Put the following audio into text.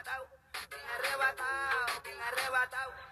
arrebatado, bien arrebatado, bien arrebatado.